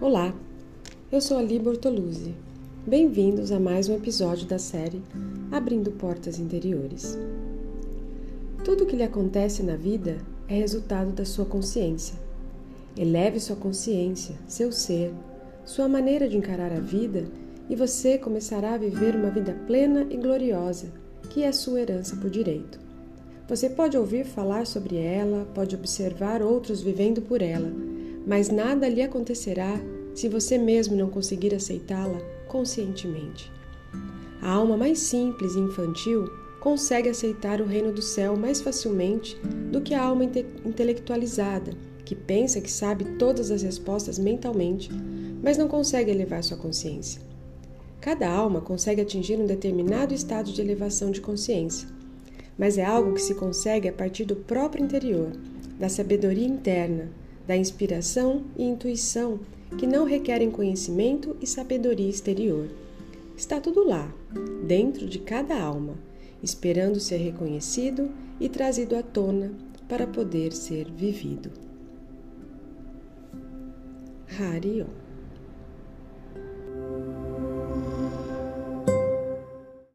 Olá, eu sou Ali Bortoluzzi. Bem-vindos a mais um episódio da série Abrindo Portas Interiores. Tudo o que lhe acontece na vida é resultado da sua consciência. Eleve sua consciência, seu ser, sua maneira de encarar a vida e você começará a viver uma vida plena e gloriosa, que é sua herança por direito. Você pode ouvir falar sobre ela, pode observar outros vivendo por ela, mas nada lhe acontecerá se você mesmo não conseguir aceitá-la conscientemente. A alma mais simples e infantil consegue aceitar o reino do céu mais facilmente do que a alma inte intelectualizada, que pensa que sabe todas as respostas mentalmente, mas não consegue elevar sua consciência. Cada alma consegue atingir um determinado estado de elevação de consciência, mas é algo que se consegue a partir do próprio interior, da sabedoria interna, da inspiração e intuição que não requerem conhecimento e sabedoria exterior. Está tudo lá, dentro de cada alma, esperando ser reconhecido e trazido à tona para poder ser vivido. Harion